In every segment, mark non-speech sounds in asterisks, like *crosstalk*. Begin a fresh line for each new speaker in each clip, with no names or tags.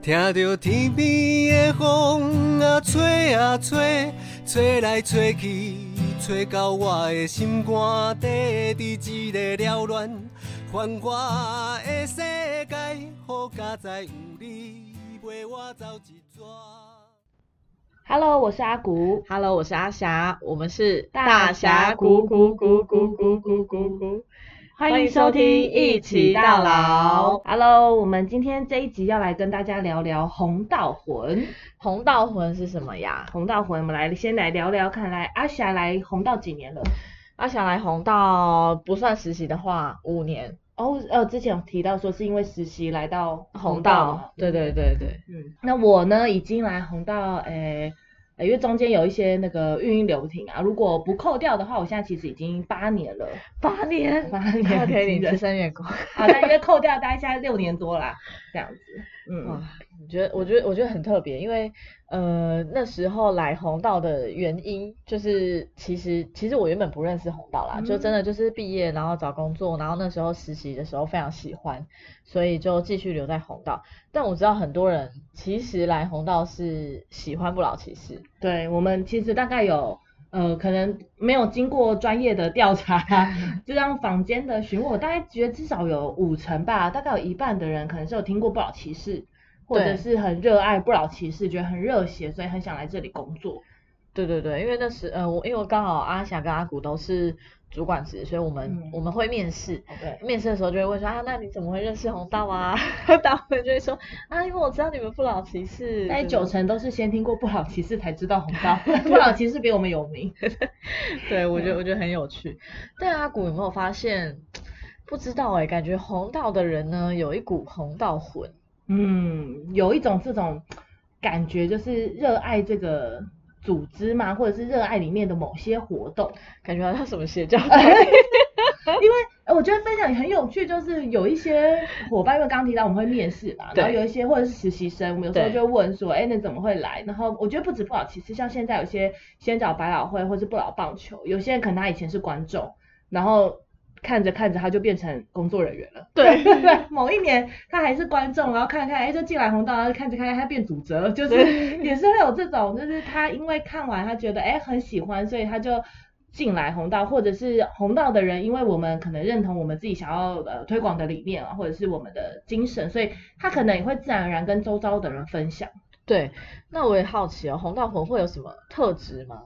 听着天边的风啊吹啊吹，吹来吹去，吹到我的心肝底，伫一个缭乱繁华的世界，好佳哉有你陪我走一逝。
Hello，我是阿古
，Hello，我是阿霞，我们是
大侠咕咕咕咕咕咕咕咕，欢迎收听一起到老。Hello，我们今天这一集要来跟大家聊聊红道魂。
红道魂是什么呀？
红道魂，我们来先来聊聊看，来阿霞来红道几年了？
阿霞来红道不算实习的话，五年。
哦，呃，之前有提到说是因为实习来到
红
道
对对对对，
嗯，那我呢已经来红道，诶、呃因为中间有一些那个运营流停啊，如果不扣掉的话，我现在其实已经八年了，
八年，
八年
他可以领资深员工。
啊，但因为扣掉，大概现在六年多啦，这样子，
哇
嗯，，
我觉得，我觉得，我觉得很特别，因为呃那时候来红道的原因，就是其实其实我原本不认识红道啦，就真的就是毕业然后找工作，然后那时候实习的时候非常喜欢，所以就继续留在红道。但我知道很多人其实来红道是喜欢不老骑士，
对我们其实大概有。呃，可能没有经过专业的调查，*laughs* 就让坊间的询问，我大概觉得至少有五成吧，大概有一半的人可能是有听过不老骑士，或者是很热爱不老骑士，觉得很热血，所以很想来这里工作。
对对对，因为那时呃我因为我刚好阿霞跟阿古都是主管职，所以我们、
嗯
我们会面试，
对，
面试的时候就会问说啊，那你怎么会认识红道啊？*laughs* 大部分就会说啊，因为我知道你们不老骑士，
大概
对
九成都是先听过不老骑士才知道红道，*laughs* 不老骑士比我们有名。*laughs*
对，我觉得我觉得很有趣。但阿古有没有发现？不知道哎、感觉红道的人呢有一股红道魂，
嗯，有一种这种感觉，就是热爱这个组织嘛，或者是热爱里面的某些活动。*laughs*
感觉好像什么邪教 *laughs*
因为呃我觉得分享也很有趣，就是有一些伙伴，因为刚刚提到我们会面试嘛，然后有一些或者是实习生，我们有时候就会问说，哎，那怎么会来？然后我觉得不止不老骑士，像现在有些先找百老汇或是不老棒球，有些人可能他以前是观众，然后看着看着他就变成工作人员了。
对
对，某一年他还是观众，然后看看，哎，就进来红道，然后看着看着他变主责，就是也是会有这种，就是他因为看完他觉得哎很喜欢，所以他就进来红道，或者是红道的人，因为我们可能认同我们自己想要呃推广的理念啊，或者是我们的精神，所以他可能也会自然而然跟周遭的人分享。
对，那我也好奇哦，红道魂会有什么特质吗？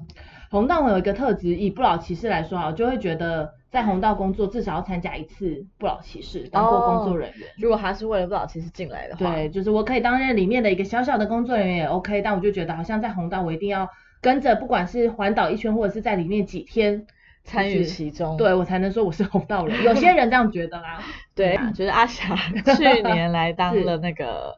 红道有一个特质，以不老骑士来说啊，就会觉得在红道工作至少要参加一次不老骑士，当过工作人员。
如果他是为了不老骑士进来的话，
对，就是我可以担任里面的一个小小的工作人员也 OK，但我就觉得好像在红道我一定要跟着，不管是环岛一圈或者是在里面几天，
参与其中，
对我才能说我是红道人。有些人这样觉得啦。*laughs*
对啊，就是阿霞 *laughs* 去年来当了那个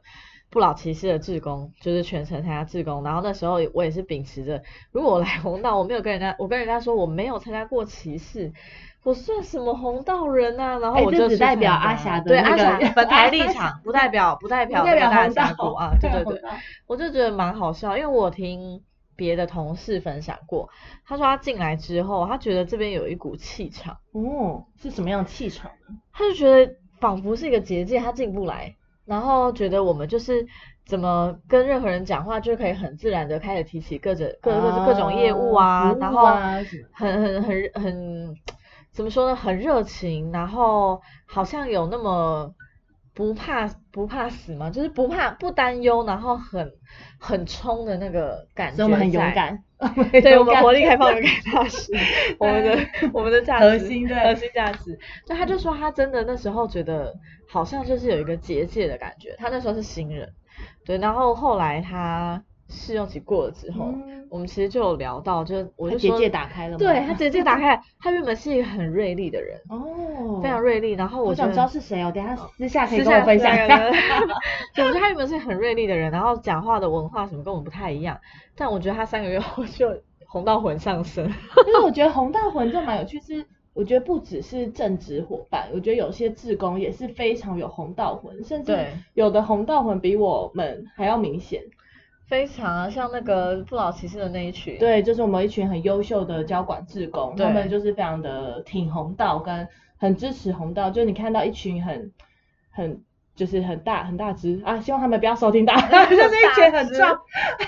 不老骑士的志工，就是全程参加志工。然后那时候我也是秉持着，如果我来红道，我没有跟人家，我跟人家说我没有参加过骑士，我算什么红道人啊？然后我就去
只 *laughs* 代表阿霞的
对阿
那个
霞本台立
阿
场，不代表不代表
红道
峡谷啊，*laughs* 对对对我就觉得蛮好笑，因为我听别的同事分享过，他说他进来之后，他觉得这边有一股气场。
哦，是什么样的气场呢？
他就觉得仿佛是一个结界，他进不来，然后觉得我们就是怎么跟任何人讲话，就可以很自然的开始提起各种各各各种业务啊，然后很很很很怎么说呢，很热情，然后好像有那么不怕不怕死嘛，就是不怕不担忧，然后很很冲的那个感觉，
所以我们很勇。敢。*laughs*
对 *laughs* 我们活
力
力开放、勇敢踏实，我们的我们的价值
核心对
核心价值。就他就说他真的那时候觉得好像就是有一个结界的感觉，他那时候是新人，对，然后后来他试用期过了之后，
嗯
我们其实就有聊到，就我就说
结界打开了吗？
对他结界打开，他原本是一个很锐利的人，
哦，
非常锐利，然后我
我想知道是谁哦，等一下私下可以跟我分享一下。*laughs*
对，我觉得他原本是很锐利的人，然后讲话的文化什么跟我们不太一样，但我觉得他三个月后就红到魂上身。
因为我觉得红到魂就蛮有趣，是我觉得不只是正职伙伴，我觉得有些志工也是非常有红到魂，甚至有的红到魂比我们还要明显。
非常啊，像那个不老骑士的那一群，
对，就是我们一群很优秀的交管志工，他们就是非常的挺红道，跟很支持红道。就你看到一群很很就是很大很大只啊，希望他们不要收听到，*laughs* 就是一群很壮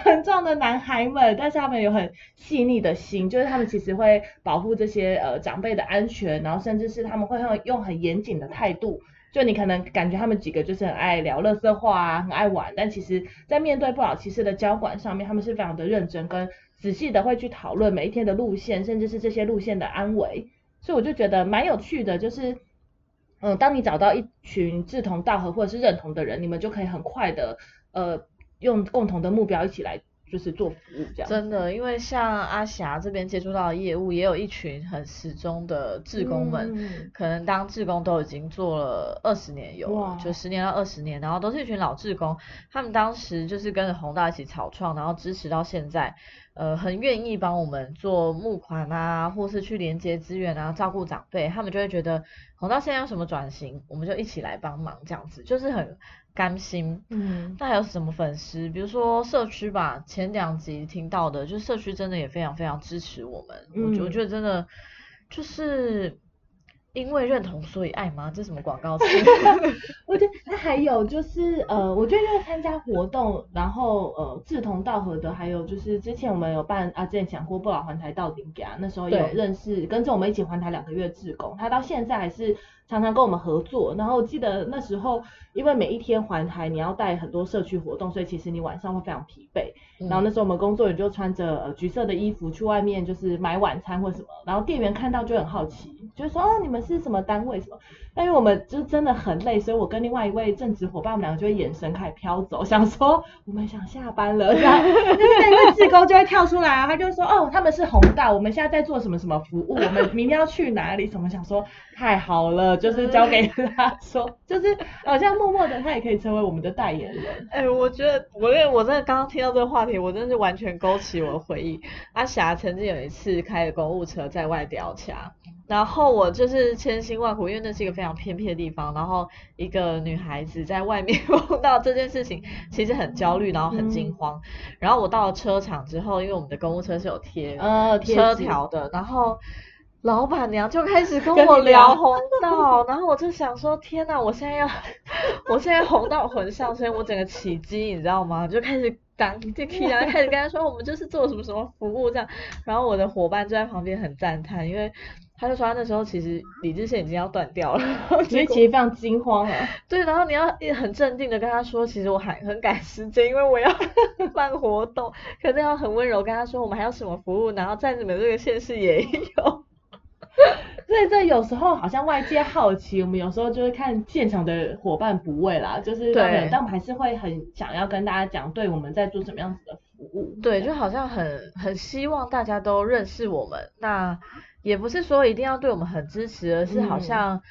很壮的男孩们，但是他们有很细腻的心，就是他们其实会保护这些呃长辈的安全，然后甚至是他们会用用很严谨的态度，就你可能感觉他们几个就是很爱聊乐色话啊，很爱玩，但其实在面对不老骑士的交管上面，他们是非常的认真跟仔细的会去讨论每一天的路线，甚至是这些路线的安危，所以我就觉得蛮有趣的，就是。嗯，当你找到一群志同道合或者是认同的人，你们就可以很快的呃用共同的目标一起来就是做服务这样。
真的，因为像阿霞这边接触到的业务，也有一群很始终的志工们，可能当志工都已经做了二十年有，就十年到二十年，然后都是一群老志工，他们当时就是跟着宏大一起草创，然后支持到现在。呃，很愿意帮我们做募款啊，或是去连接资源啊，照顾长辈，他们就会觉得，红到现在有什么转型，我们就一起来帮忙，这样子就是很甘心。嗯，那还有什么粉丝？比如说社区吧，前两集听到的，就社区真的也非常非常支持我们。嗯，我觉得真的就是。因为认同所以爱吗？这什么广告词？*laughs*
我觉得那还有就是呃，我觉得因为参加活动，然后呃志同道合的，还有就是之前我们有办啊，之前讲过不老环台到顶家，那时候有认识跟着我们一起环台两个月志工，他到现在还是。常常跟我们合作，然后记得那时候，因为每一天环台你要带很多社区活动，所以其实你晚上会非常疲惫。然后那时候我们工作人员就穿着呃橘色的衣服去外面就是买晚餐或什么，然后店员看到就很好奇，就说哦你们是什么单位什么？但因为我们就真的很累，所以我跟另外一位正职伙伴，我们两个就会眼神开始飘走，*laughs* 想说我们想下班了，然后 *laughs* 那个志工就会跳出来啊，他就说哦他们是红道，我们现在在做什么什么服务，我们明天要去哪里？什么想说太好了。就是交给他说，*laughs* 就是好像默默的，他也可以成为我们的代言人。
哎，我觉得我因为我真的刚刚听到这个话题，我真的是完全勾起我的回忆。阿霞曾经有一次开着公务车在外吊卡，然后我就是千辛万苦，因为那是一个非常偏僻的地方，然后一个女孩子在外面 *laughs* 碰到这件事情，其实很焦虑，然后很惊慌。然后我到了车场之后，因为我们的公务车是有贴呃车条的，然后。老板娘就开始跟我聊红道，然后我就想说，天哪，我现在要，我现在红到魂上，所以我整个起鸡，你知道吗？就开始当就开始跟他说，我们就是做什么什么服务这样，然后我的伙伴就在旁边很赞叹，因为他就说他那时候其实理智线已经要断掉了，*laughs*
所以其实非常惊慌啊。
对，然后你要很镇定的跟他说，其实我还很赶时间，因为我要 *laughs* 办活动，可是要很温柔跟他说，我们还有什么服务，然后在你们这个县市也有。*laughs*
所以这有时候好像外界好奇，我们有时候就会看现场的伙伴不畏啦，就是对，但我们还是会很想要跟大家讲，对我们在做什么样子的服务。
对，就好像很很希望大家都认识我们，那也不是说一定要对我们很支持，而是好像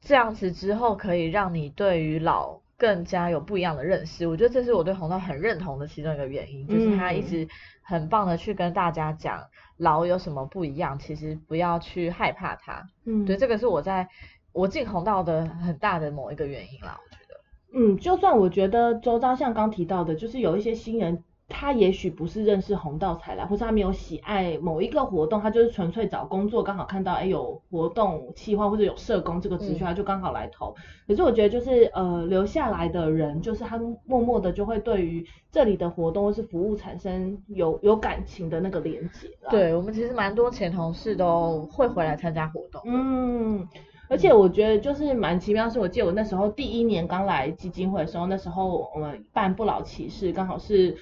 这样子之后可以让你对于老更加有不一样的认识。我觉得这是我对红道很认同的其中一个原因，就是他一直很棒的去跟大家讲。老有什么不一样？其实不要去害怕它。嗯，对，这个是我在我进红道的很大的某一个原因啦，我觉得。
嗯，就算我觉得周遭像刚提到的，就是有一些新人。他也许不是认识红道才来，或是他没有喜爱某一个活动，他就是纯粹找工作，刚好看到哎有活动企划或者有社工这个职缺，他就刚好来投。可是我觉得就是呃留下来的人，就是他默默的就会对于这里的活动或是服务产生有有感情的那个连接。
对我们其实蛮多前同事都会回来参加活动。
嗯，而且我觉得就是蛮奇妙，是我记得我那时候第一年刚来基金会的时候，那时候我们办不老骑士，刚好是。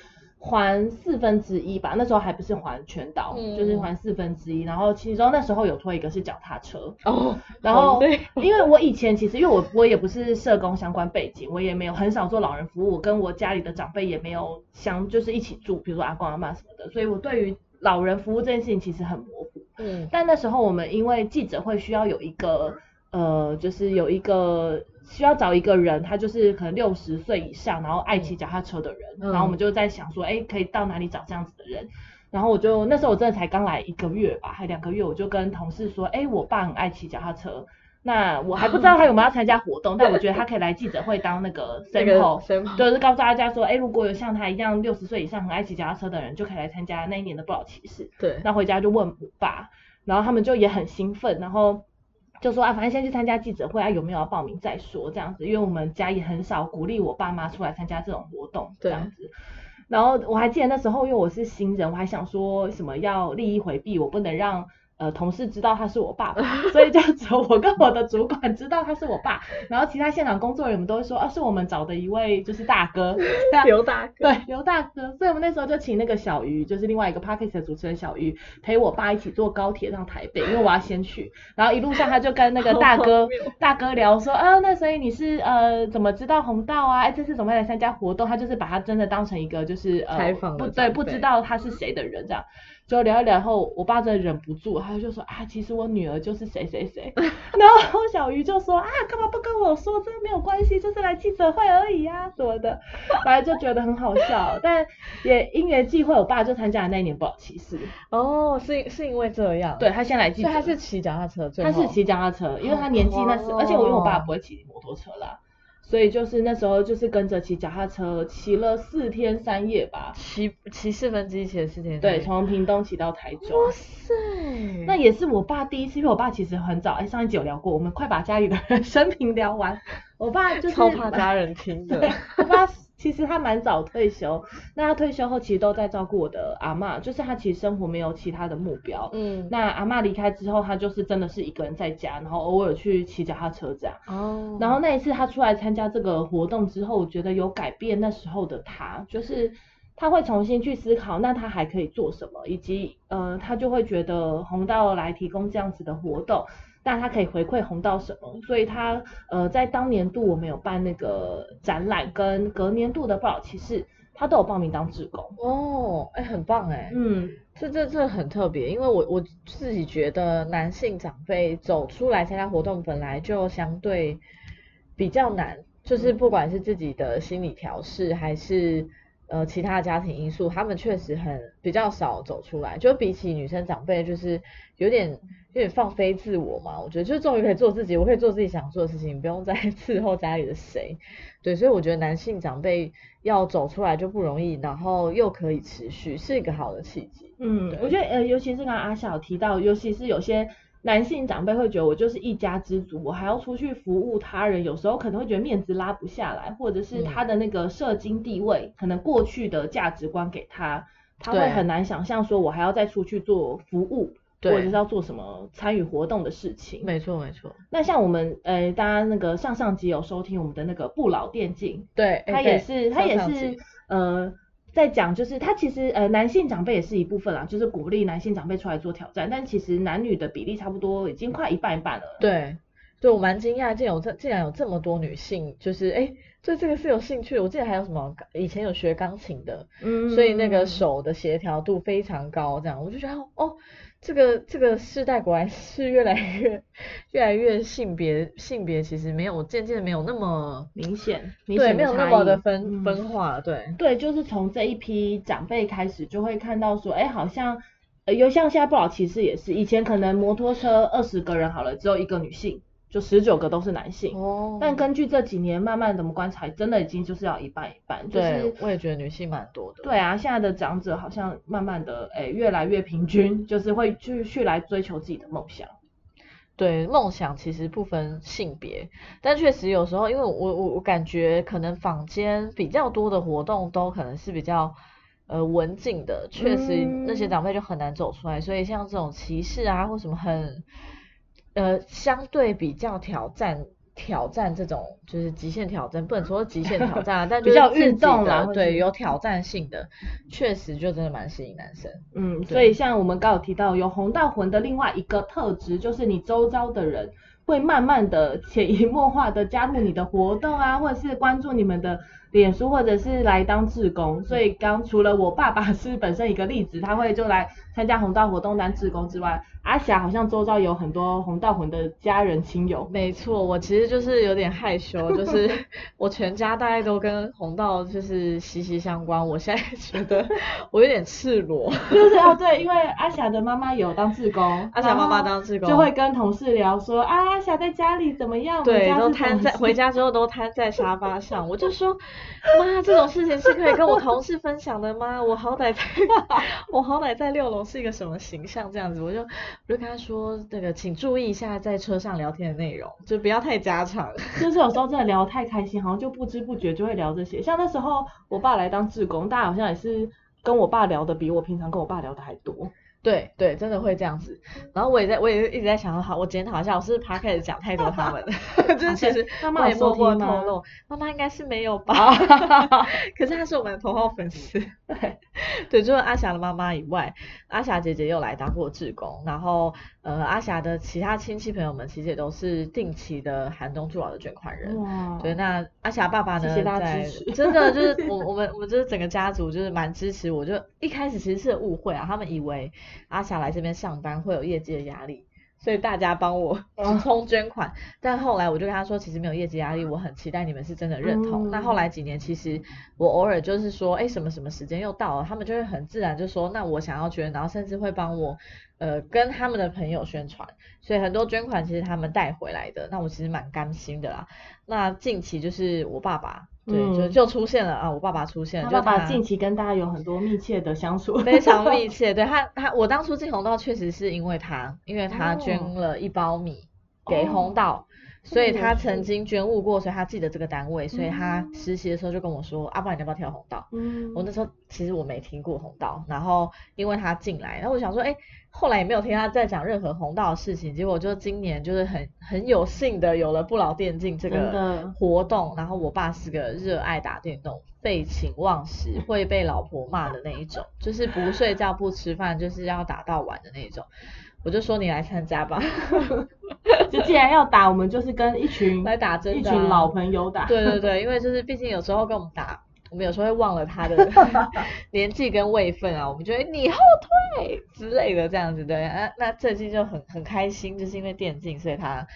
还四分之一吧，那时候还不是还全岛，就是还四分之一。然后其中那时候有拖一个是脚踏车，哦，然后 *laughs* 因为我以前其实因为我我也不是社工相关背景，我也没有很少做老人服务，跟我家里的长辈也没有相就是一起住，比如说阿公阿妈什么的，所以我对于老人服务这件事情其实很模糊。嗯，但那时候我们因为记者会需要有一个呃，就是有一个。需要找一个人，他就是可能六十岁以上，然后爱骑脚踏车的人。然后我们就在想说，哎，可以到哪里找这样子的人？然后我就那时候我真的才刚来一个月吧，还两个月，我就跟同事说，哎，我爸很爱骑脚踏车，那我还不知道他有没有要参加活动，但我觉得他可以来记者会当那个 *laughs* sample，*laughs* 就是告诉大家说，哎，如果有像他一样六十岁以上很爱骑脚踏车的人，就可以来参加那一年的不老骑士。
对。
那回家就问我爸，然后他们就也很兴奋，然后。就说啊，反正先去参加记者会啊，有没有要报名再说这样子，因为我们家也很少鼓励我爸妈出来参加这种活动这样子。然后我还记得那时候，因为我是新人，我还想说什么要利益回避，我不能让。呃，同事知道他是我爸爸，所以就只有我跟我的主管知道他是我爸，然后其他现场工作人员们都会说，啊，是我们找的一位就是大哥，*laughs*
刘大哥，
对，刘大哥，所以我们那时候就请那个小鱼，就是另外一个 p a r k e s 的主持人小鱼，陪我爸一起坐高铁上台北，因为我要先去，然后一路上他就跟那个大哥大哥聊说，啊，那所以你是呃怎么知道红道啊？哎，这次怎么来参加活动？他就是把他真的当成一个就是呃
采访
不对不知道他是谁的人这样。就聊一聊后，我爸真的忍不住，他就说啊，其实我女儿就是谁谁谁。*laughs* 然后小鱼就说啊，干嘛不跟我说？这没有关系，就是来记者会而已啊，什么的。*laughs* 反正就觉得很好笑，但也因缘际会，我爸就参加了那一年不老骑士。
哦，是是因为这样？
对他先来记者，
他是骑脚踏车，
他是骑脚踏车，因为他年纪那时，而且我因为我爸不会骑摩托车啦。所以就是那时候就是跟着骑脚踏车骑了四天三夜吧，
骑骑四分之一骑了四天。
对，从屏东骑到台中。
哇塞！
那也是我爸第一次，因为我爸其实很早，哎，上一集有聊过，我们快把家里的生平聊完。我爸就是
超怕家人听的。
我爸。其实他蛮早退休，那他退休后其实都在照顾我的阿妈，就是他其实生活没有其他的目标。嗯，那阿妈离开之后，他就是真的是一个人在家，然后偶尔去骑脚踏车这样。哦。然后那一次他出来参加这个活动之后，我觉得有改变那时候的他，就是他会重新去思考，那他还可以做什么，以及呃，他就会觉得红道来提供这样子的活动。但他可以回馈红到什么？所以他呃在当年度我们有办那个展览，跟隔年度的报道骑士，他都有报名当志工。
哦，哎，很棒哎。嗯，这这这很特别，因为我我自己觉得男性长辈走出来参加活动本来就相对比较难，就是不管是自己的心理调试还是。呃，其他家庭因素，他们确实很比较少走出来，就比起女生长辈，就是有点有点放飞自我嘛。我觉得就终于可以做自己，我可以做自己想做的事情，不用再 *laughs* 伺候家里的谁。对，所以我觉得男性长辈要走出来就不容易，然后又可以持续，是一个好的契机。
嗯，我觉得呃，尤其是刚刚阿小提到，尤其是有些。男性长辈会觉得我就是一家之主，我还要出去服务他人，有时候可能会觉得面子拉不下来，或者是他的那个社经地位，可能过去的价值观给他，他会很难想象说我还要再出去做服务，或者是要做什么参与活动的事情。
没错没错。
那像我们呃，大家那个上上集有收听我们的那个不老电竞，
对，
他也是他也是呃。在讲就是他其实呃男性长辈也是一部分啦，就是鼓励男性长辈出来做挑战，但其实男女的比例差不多已经快一半一半了。
对，对我蛮惊讶，竟有这竟然有这么多女性，就是哎对这个是有兴趣。我记得还有什么以前有学钢琴的，嗯，所以那个手的协调度非常高，这样我就觉得哦。这个这个世代果然是越来越越来越性别性别其实没有渐渐没有那么
明显，
对，没有那么的分分化，对
对，就是从这一批长辈开始就会看到说，哎，好像呃，又像现在不老骑士也是，以前可能摩托车二十个人好了，只有一个女性。就十九个都是男性，哦，但根据这几年慢慢怎么观察，真的已经就是要一半一半。对，
我也觉得女性蛮多的。
对啊，现在的长者好像慢慢的，哎，越来越平均，就是会继续来追求自己的梦想。
对，梦想其实不分性别，但确实有时候，因为我我我感觉可能坊间比较多的活动都可能是比较呃文静的，确实那些长辈就很难走出来，所以像这种歧视啊或什么很。呃，相对比较挑战挑战这种就是极限挑战，不能说极限挑战啊，*laughs* 但
比较运动
啦，对，有挑战性的，确实就真的蛮吸引男生。
嗯，所以像我们刚有提到有红到魂的另外一个特质，就是你周遭的人会慢慢的潜移默化的加入你的活动啊，或者是关注你们的。脸书或者是来当志工，所以刚除了我爸爸是本身一个例子，他会就来参加红道活动当志工之外，阿霞好像周遭有很多红道魂的家人亲友。
没错，我其实就是有点害羞，就是 *laughs* 我全家大概都跟红道就是息息相关。我现在觉得 *laughs* 我有点赤裸，*laughs*
就是哦对，因为阿霞的妈妈有当志工，
阿霞妈妈当志工
就会跟同事聊说啊阿霞在家里怎么样？
对，都瘫在回家之后都瘫在沙发上，我就说。妈，这种事情是可以跟我同事分享的吗？我好歹在，我好歹在六楼是一个什么形象这样子，我就我就跟他说，那个请注意一下在车上聊天的内容，就不要太家常。*laughs*
就是有时候真的聊太开心，好像就不知不觉就会聊这些。像那时候我爸来当志工，大家好像也是跟我爸聊的比我平常跟我爸聊的还多。
对对，真的会这样子。然后我也在，我也一直在想，好，我检讨一下，我是不是 p 开始讲太多他们，*laughs* 就是其实
妈妈
也默默透露，妈妈应该是没有吧。*laughs* *laughs* 可是她是我们的头号粉丝。对，对，除了阿霞的妈妈以外，阿霞姐姐又来当过志工，然后呃，阿霞的其他亲戚朋友们其实也都是定期的寒冬助老的捐款人。哇。对，那阿霞爸爸呢？
谢谢大家支持。
真的就是我我们我们就是整个家族就是蛮支持，我就一开始其实是误会啊，他们以为。阿霞来这边上班会有业绩的压力，所以大家帮我充捐款。但后来我就跟他说，其实没有业绩压力，我很期待你们是真的认同。那后来几年，其实我偶尔就是说，哎，什么什么时间又到了，他们就会很自然就说，那我想要捐，然后甚至会帮我呃跟他们的朋友宣传。所以很多捐款其实他们带回来的，那我其实蛮甘心的啦。那近期就是我爸爸。对，就就出现了啊！我爸爸出现了，
爸爸近期跟大家有很多密切的相处，
非常 *laughs* 密切。对他，他我当初进红道确实是因为他，因为他捐了一包米给红道，所以他曾经捐物过，所以他记得这个单位，所以他实习的时候就跟我说：“阿爸，你要不要跳红道？”嗯，我那时候其实我没听过红道，然后因为他进来，然后我想说，哎。后来也没有听他在讲任何红道的事情，结果就今年就是很很有幸的有了不老电竞这个活动，然后我爸是个热爱打电动、废寝忘食、会被老婆骂的那一种，就是不睡觉不吃饭就是要打到晚的那种，我就说你来参加吧，*laughs*
就既然要打，我们就是跟一群
来打真
一群老朋友打，
对对对，因为就是毕竟有时候跟我们打。我们有时候会忘了他的 *laughs* 年纪跟位分啊，我们觉得你后退之类的这样子对那，那最近就很很开心，就是因为电竞，所以他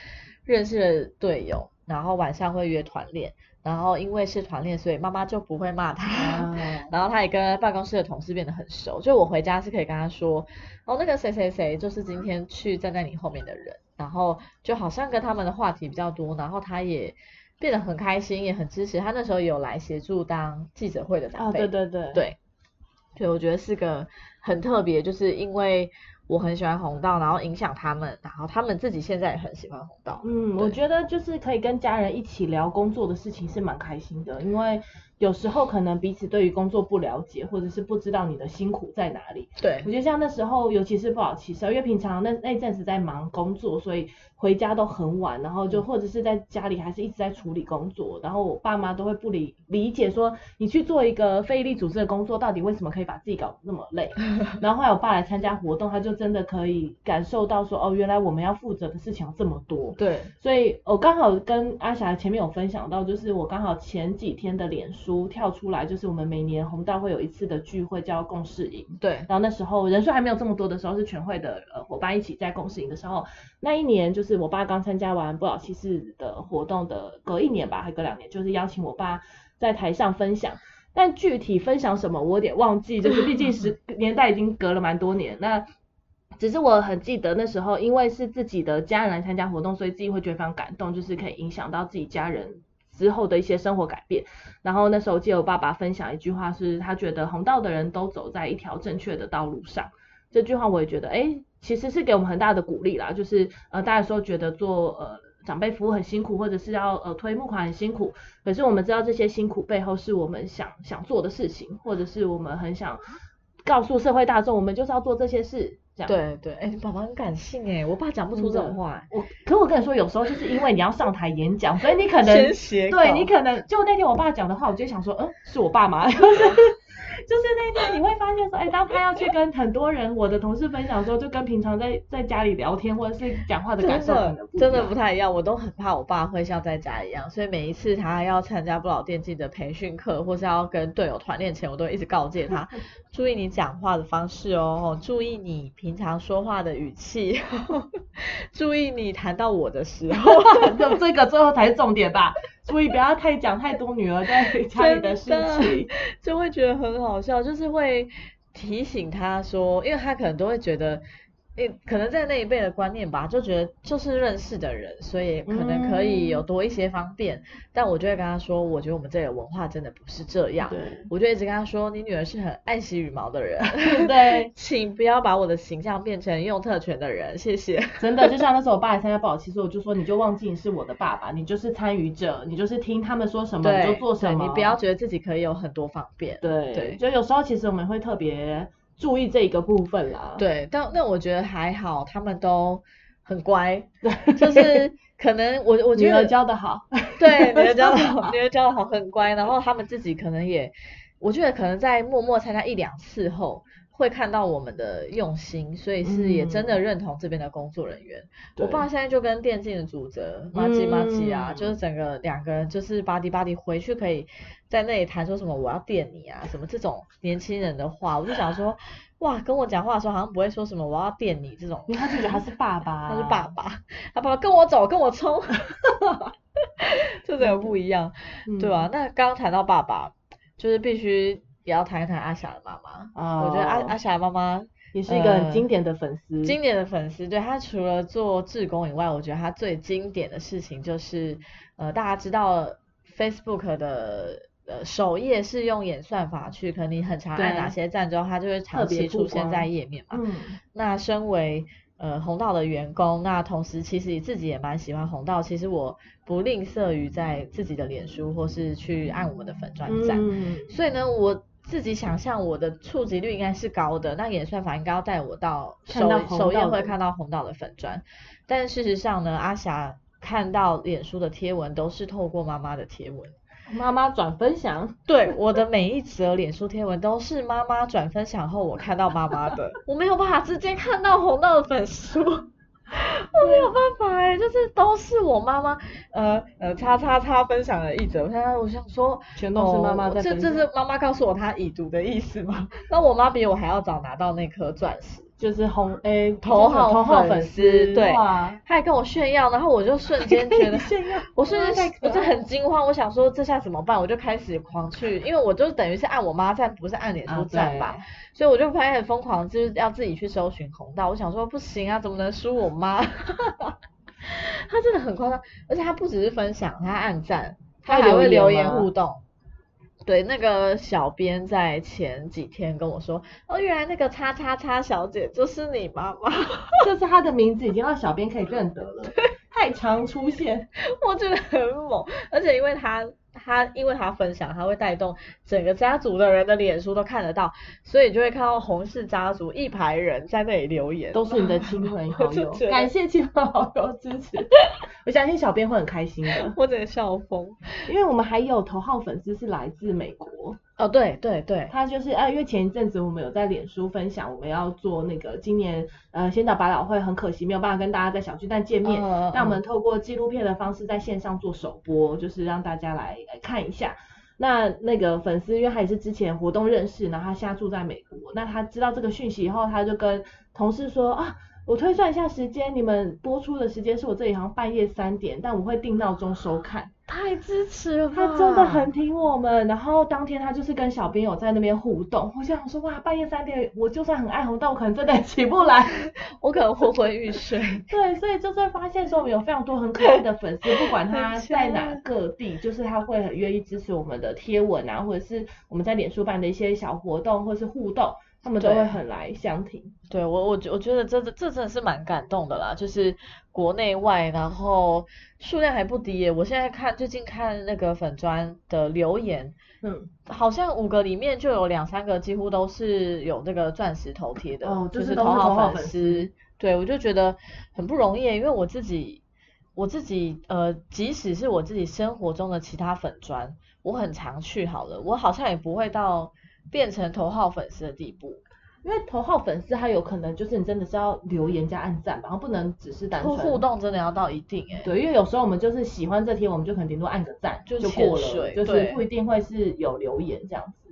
认识了队友，然后晚上会约团练，然后因为是团练，所以妈妈就不会骂他，*laughs* 然后他也跟办公室的同事变得很熟，就我回家是可以跟他说，哦那个谁谁谁就是今天去站在你后面的人，然后就好像跟他们的话题比较多，然后他也。变得很开心，也很支持。他那时候有来协助当记者会的长辈。
对对对。
对，对，我觉得是个很特别，就是因为我很喜欢红道，然后影响他们，然后他们自己现在也很喜欢红道。
嗯，我觉得就是可以跟家人一起聊工作的事情是蛮开心的，因为有时候可能彼此对于工作不了解，或者是不知道你的辛苦在哪里。
对。
我觉得像那时候，尤其是不好骑车，因为平常那那阵子在忙工作，所以。回家都很晚，然后就或者是在家里还是一直在处理工作，然后我爸妈都会不理理解说你去做一个非利组织的工作，到底为什么可以把自己搞得那么累？*laughs* 然后后来我爸来参加活动，他就真的可以感受到说哦，原来我们要负责的事情有这么多。
对，
所以我刚好跟阿霞前面有分享到，就是我刚好前几天的脸书跳出来，就是我们每年红道会有一次的聚会叫共事营。
对，
然后那时候人数还没有这么多的时候，是全会的呃伙伴一起在共事营的时候，那一年就是。是我爸刚参加完不老骑士的活动的隔一年吧，还隔两年，就是邀请我爸在台上分享，但具体分享什么我有点忘记，就是毕竟十 *laughs* 年代已经隔了蛮多年，那只是我很记得那时候，因为是自己的家人来参加活动，所以自己会觉得非常感动，就是可以影响到自己家人之后的一些生活改变。然后那时候借我爸爸分享一句话，是他觉得红道的人都走在一条正确的道路上，这句话我也觉得，哎。其实是给我们很大的鼓励啦，就是呃，大家说觉得做呃长辈服务很辛苦，或者是要呃推募款很辛苦，可是我们知道这些辛苦背后是我们想想做的事情，或者是我们很想告诉社会大众，我们就是要做这些事。这样
对对，哎，爸爸很感性哎，我爸讲不出这种话。
我，可我跟你说，有时候就是因为你要上台演讲，所以你可能对你可能就那天我爸讲的话，我就想说，嗯，是我爸妈。*laughs* 就是那天你会发现说，哎，当他要去跟很多人，我的同事分享的时候，就跟平常在在家里聊天或者是讲话的感受
真的不太一样。我都很怕我爸会像在家一样，所以每一次他要参加不老电竞的培训课，或是要跟队友团练前，我都一直告诫他，*laughs* 注意你讲话的方式哦，注意你平常说话的语气，*laughs* 注意你谈到我的时候，*laughs*
就这个最后才是重点吧。注意不要太讲太多女儿在 *laughs* 家里的事情，
就会觉得很好笑，就是会提醒他说，因为他可能都会觉得，诶，可能在那一辈的观念吧，就觉得就是认识的人，所以可能可以有多一些方便。但我就会跟他说，我觉得我们这里的文化真的不是这样。我就一直跟他说，你女儿是很爱惜羽毛的人，*laughs*
对，
请不要把我的形象变成用特权的人，谢谢。
真的，就像那时候我爸也参加保期，所以我就说，你就忘记你是我的爸爸，你就是参与者，你就是听他们说什么你就做什么，
你不要觉得自己可以有很多方便。
对
对
就有时候其实我们会特别注意这一个部分啦。
对，但但我觉得还好，他们都很乖，就是可能我我觉得
教的好，
对，女儿教的 *laughs* 好，女儿教的好，很乖。然后他们自己可能也，我觉得可能在默默参加一两次后，会看到我们的用心，所以是也真的认同这边的工作人员。我爸现在就跟电竞的主责马吉马吉啊，
嗯
就是整个两个人就是巴迪巴迪回去可以在那里谈说什么我要电你啊，什么这种年轻人的话，我就想说，哇，跟我讲话的时候好像不会说什么我要电你这种
因为他就觉得他是爸爸，
他是爸，爸，他爸爸跟我走，跟我冲，*laughs* 这整个不一样，
嗯。
对吧、？那刚刚谈到爸爸，就是必须也要谈一谈阿霞的妈妈。
哦
我觉得阿阿霞的妈妈
也是一个很
呃
经典的粉丝，
经典的粉丝，对她除了做志工以外，我觉得她最经典的事情就是，呃，大家知道 Facebook 的。呃，首页是用演算法去，可能你很常按哪些赞之后，它就会长期出现在页面嘛。
嗯，
那身为呃红道的员工，那同时其实自己也蛮喜欢红道，其实我不吝啬于在自己的脸书或是去按我们的粉专赞，
嗯，
所以呢，我自己想象我的触及率应该是高的，那演算法应该要带我到首
看到
首页会看到红道的粉砖，但事实上呢，阿霞看到脸书的贴文都是透过妈妈的贴文。
妈妈转分享，
对，我的每一则脸书贴文都是妈妈转分享后，我看到妈妈的，*laughs* 我没有办法直接看到红道的粉书，*laughs* 我没有办法哎、就是都是我妈妈，呃呃，叉叉叉分享的一则，我现在我想说，
全都是妈妈
哦这
在分享
这是妈妈告诉我她已读的意思吗？*laughs* 那我妈比我还要早拿到那颗钻石。
就是红诶
头号
头号
粉
粉
丝对
哇，
她还跟我炫耀，然后我就瞬间觉得 *laughs*
炫耀
我瞬间我就很惊慌，我想说这下怎么办？我就开始狂去，因为我就等于是按我妈赞，不是按脸书
啊
赞吧，所以我就开始疯狂就是要自己去搜寻红道。我想说不行啊，怎么能输我妈？*laughs* 他真的很夸张，而且他不只是分享，他按赞，她
她
还会留
言
互动。对，那个小编在前几天跟我说，哦，原来那个叉叉叉小姐就是你妈妈。*laughs*
就是她的名字已经让小编可以认得了，*laughs* 太常出现，
我觉得很猛，而且因为他他因为他分享，他会带动整个家族的人的脸书都看得到，所以就会看到洪氏家族一排人在那里留言，
都是你的亲朋好友。*laughs* 感谢亲朋好友支持，*laughs* 我相信小编会很开心的，
我整个笑疯。
因为我们还有头号粉丝是来自美国，
哦，对对对，
他就是啊，因为前一阵子我们有在脸书分享，我们要做那个今年呃仙岛百老汇，很可惜没有办法跟大家在小巨蛋见面，
嗯嗯嗯
那我们透过纪录片的方式在线上做首播，就是让大家来来看一下。那那个粉丝，因为他也是之前活动认识，然后他现在住在美国，那他知道这个讯息以后，他就跟同事说啊，我推算一下时间，你们播出的时间是我这里好像半夜三点，但我会定闹钟收看。
太支持了吧，
他真的很挺我们，然后当天他就是跟小编有在那边互动，我想说哇，半夜三点，我就算很爱红，但我可能真的起不来。*laughs*
我可能昏昏欲睡。*laughs*
对，所以就是会发现说我们有非常多很可爱的粉丝，不管他在哪
强
各地，就是他会很愿意支持我们的贴文啊，或者是我们在脸书办的一些小活动或是互动，他们都
对
会很来相挺。
对我，我觉我觉得这这这真的是蛮感动的啦，就是国内外，然后数量还不低耶。我现在看最近看那个粉砖的留言，
嗯，
好像五个里面就有两三个几乎都是有那个钻石头贴的，
哦
就
就是
头号粉丝。对，我就觉得很不容易，因为我自己我自己呃，即使是我自己生活中的其他粉砖，我很常去好了，我好像也不会到变成头号粉丝的地步。
因为头号粉丝他有可能就是你真的是要留言加按赞吧，然后不能只是单纯
互互。动真的要到一定哎、
对，因为有时候我们就是喜欢这贴，我们就可能顶多按个赞
就
就过了，就是不一定会是有留言这样子。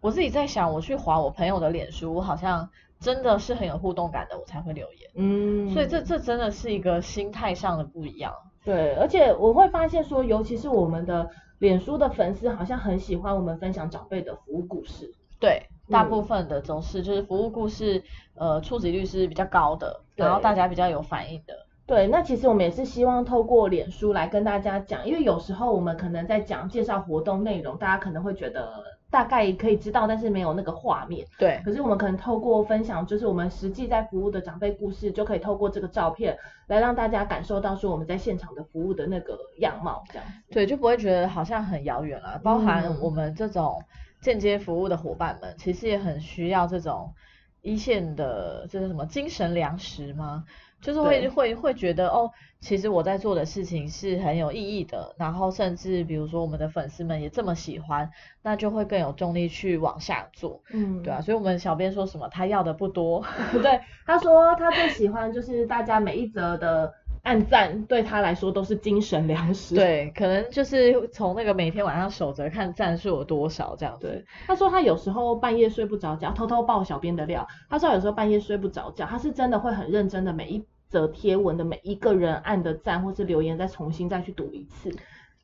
我自己在想，我去划我朋友的脸书，我好像真的是很有互动感的，我才会留言。
嗯，
所以这这真的是一个心态上的不一样。
对，而且我会发现说，尤其是我们的脸书的粉丝，好像很喜欢我们分享长辈的服务故事。
对大部分的都是就是服务故事，呃，触及率是比较高的，然后大家比较有反应的。
对，那其实我们也是希望透过脸书来跟大家讲，因为有时候我们可能在讲介绍活动内容，大家可能会觉得大概可以知道，但是没有那个画面。
对，
可是我们可能透过分享，就是我们实际在服务的长辈故事，就可以透过这个照片来让大家感受到说我们在现场的服务的那个样貌，这样子。
对，就不会觉得好像很遥远了。包含
嗯
我们这种间接服务的伙伴们，其实也很需要这种一线的，这是什么精神粮食吗？就是会
对。
会会觉得哦，其实我在做的事情是很有意义的，然后甚至比如说我们的粉丝们也这么喜欢，那就会更有动力去往下做，
嗯。
对啊，所以我们小编说什么他要的不多，*laughs*
对，他说他最喜欢就是大家每一则的按赞，对他来说都是精神粮食。
对，可能就是从那个每天晚上守着看赞数有多少这样子，
对，他说他有时候半夜睡不着觉，偷偷爆小编的料。他说有时候半夜睡不着觉，他是真的会很认真的每一则贴文的每一个人按的赞或是留言再重新再去读一次。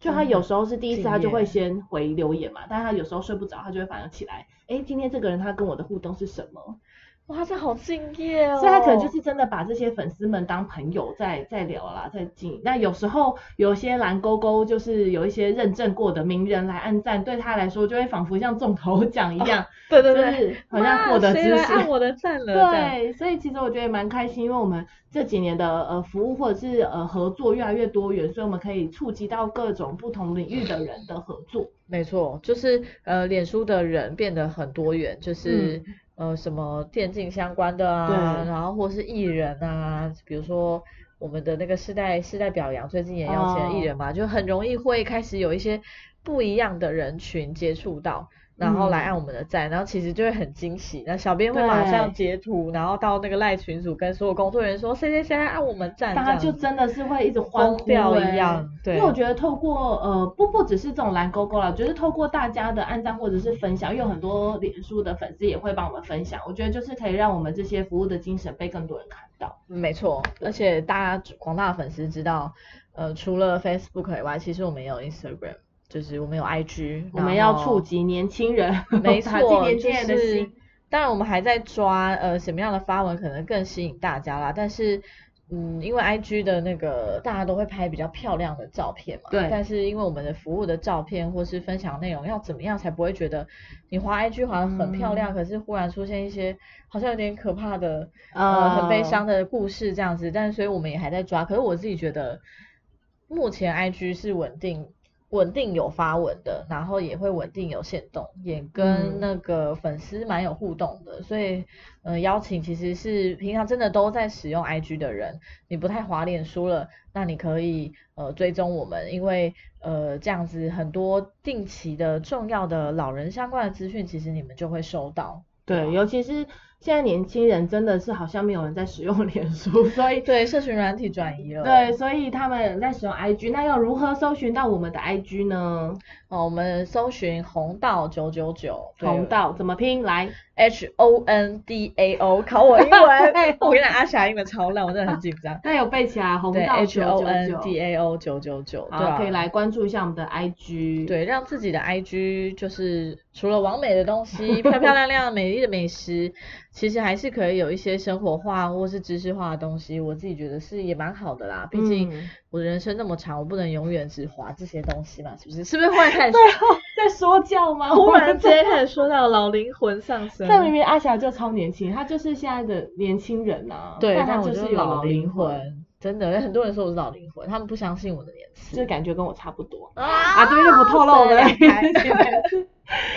就他有时候是第一次，他就会先回留言嘛，但是他有时候睡不着，他就会反而起来，哎，今天这个人他跟我的互动是什么？
哇，这好敬业哦，
所以他可能就是真的把这些粉丝们当朋友在在聊啦，在经营。那有时候有些蓝勾勾就是有一些认证过的名人来按赞，对他来说就会仿佛像中头奖一样，
对对对，
就是好像获得
哇谁
知识。
来按我的赞了，*laughs*
对，所以其实我觉得也蛮开心，因为我们这几年的呃服务或者是呃合作越来越多元，所以我们可以触及到各种不同领域的人的合作。
没错，就是呃，脸书的人变得很多元，就是、
嗯
呃什么电竞相关的啊，然后或是艺人啊，比如说我们的那个世代世代表扬，最近也邀请了艺人嘛，就很容易会开始有一些不一样的人群接触到。然后来
嗯
按我们的赞，然后其实就会很惊喜。那小编会马上截图，然后到那个赖群组跟所有工作人员说谁谁谁来按我们赞，
大家就真的是会一直欢呼、
一样对
因为我觉得透过呃不不只是这种蓝勾勾啦，我觉得透过大家的按赞或者是分享，因为有很多脸书的粉丝也会帮我们分享，我觉得就是可以让我们这些服务的精神被更多人看到。
没错，而且大家广大的粉丝知道，呃，除了 Facebook 以外，其实我们也有 Instagram，就是我们有 IG，
我们要触及年轻人，*laughs*
没错，
年轻人的
就是
心。
当然我们还在抓呃什么样的发文可能更吸引大家啦，但是。嗯，因为 IG 的那个大家都会拍比较漂亮的照片嘛，
对
但是因为我们的服务的照片或是分享内容要怎么样才不会觉得你滑 IG 滑的很漂亮，
嗯
可是忽然出现一些好像有点可怕的呃
呃
很悲伤的故事这样子，但是所以我们也还在抓。可是我自己觉得，目前 IG 是稳定稳定有发文的，然后也会稳定有限动，也跟
嗯
那个粉丝蛮有互动的，所以呃邀请其实是平常真的都在使用 IG 的人，你不太滑脸书了，那你可以呃追踪我们，因为呃这样子很多定期的重要的老人相关的资讯，其实你们就会收到。
对，尤其是现在年轻人真的是好像没有人在使用脸书，*laughs* 所以
对，社群软体转移了。
对，所以他们在使用 IG，那要如何搜寻到我们的 IG 呢？
哦，我们搜寻红道九九九，对
红道怎么拼？来，
H O N D A O，考我英文。*laughs* 我跟你讲，阿霞英文超烂，我真的很紧张。*laughs*
那有背起来，红
对
道
H O N D A O 九九九，对
好，
啊
可以来关注一下我们的 IG。
对，让自己的 IG 就是除了完美的东西、*laughs* 漂漂亮亮、美丽的美食，其实还是可以有一些生活化或是知识化的东西。我自己觉得是也蛮好的啦，毕竟
嗯
我的人生那么长，我不能永远只划这些东西嘛，是不是？是不是忽然开始
最后在说教吗？
忽然之间开始说到老灵魂上升？
但明明阿霞就超年轻，她就是现在的年轻人呐、
对，
但
她就是
有
老灵
灵
魂，真的，*laughs* 很多人说我是老灵魂，他们不相信我的年
就
纪。
感觉跟我差不多。
啊
啊，这边就不透露我们的
两开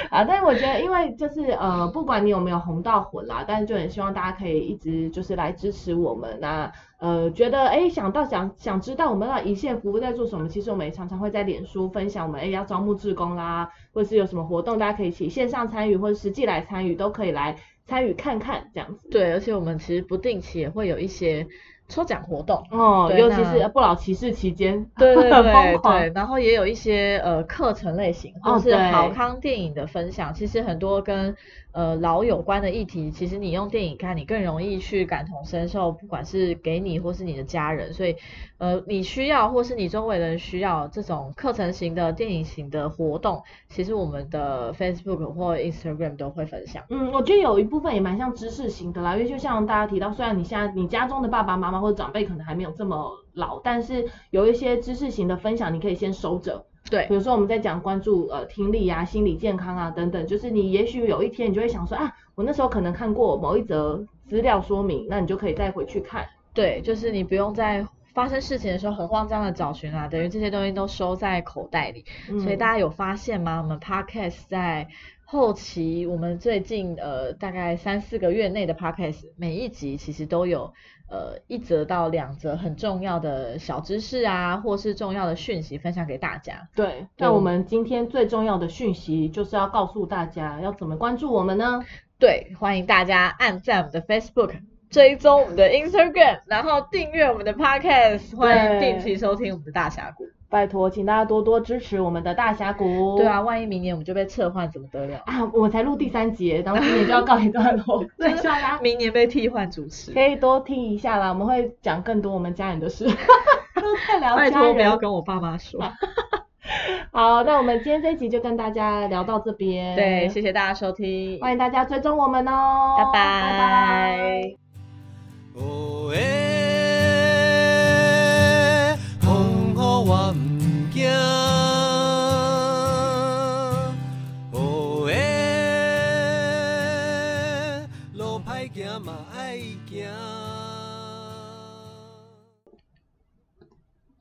啊，但是我觉得，因为就是呃，不管你有没有红到魂啦，但是就很希望大家可以一直就是来支持我们那呃，觉得哎想到想想知道我们的一线服务在做什么，其实我们也常常会在脸书分享我们哎要招募志工啦，或者是有什么活动，大家可以一起线上参与或者实际来参与，都可以来参与看看这样子。
对，而且我们其实不定期也会有一些抽奖活动。
哦，尤其是不老骑士期间，
对对 *laughs*
很
对对，然后也有一些呃课程类型，
哦
或是好康电影的分享。其实很多跟呃老有关的议题，其实你用电影看，你更容易去感同身受，不管是给你或是你的家人。所以呃你需要或是你周围的人需要这种课程型的电影型的活动，其实我们的 Facebook 或 Instagram 都会分享。
嗯，我觉得有一部分也蛮像知识型的啦，因为就像大家提到，虽然你现在你家中的爸爸妈妈或者长辈可能还没有这么老，但是有一些知识型的分享，你可以先收着。
对
比如说我们在讲关注呃听力啊、心理健康啊等等，就是你也许有一天你就会想说啊，我那时候可能看过某一则资料说明，那你就可以再回去看。
对，就是你不用在发生事情的时候很慌张的找寻啊，等于这些东西都收在口袋里。所以
嗯
大家有发现吗？我们 podcast 在后期，我们最近呃大概三四个月内的 podcast，每一集其实都有呃一则到两则很重要的小知识啊，或是重要的讯息分享给大家。
对，那我们今天最重要的讯息就是要告诉大家要怎么关注我们呢？
对，欢迎大家按赞我们的 Facebook。追踪我们的 Instagram，然后订阅我们的 Podcast，欢迎定期收听我们的大峡谷。
拜托，请大家多多支持我们的大峡谷。
对啊，万一明年我们就被撤换，怎么得了？
啊，我才录第三集，然后今年就要告一段落，*laughs* 对希望大家
明年被替换主持，
可以多听一下啦，我们会讲更多我们家人的事，*laughs* *laughs* 都太聊家
拜托不要。跟我爸妈说。
好，那我们今天这一集就跟大家聊到这边，
对，谢谢大家收听，
欢迎大家追踪我们哦，
拜
拜
我唔惊，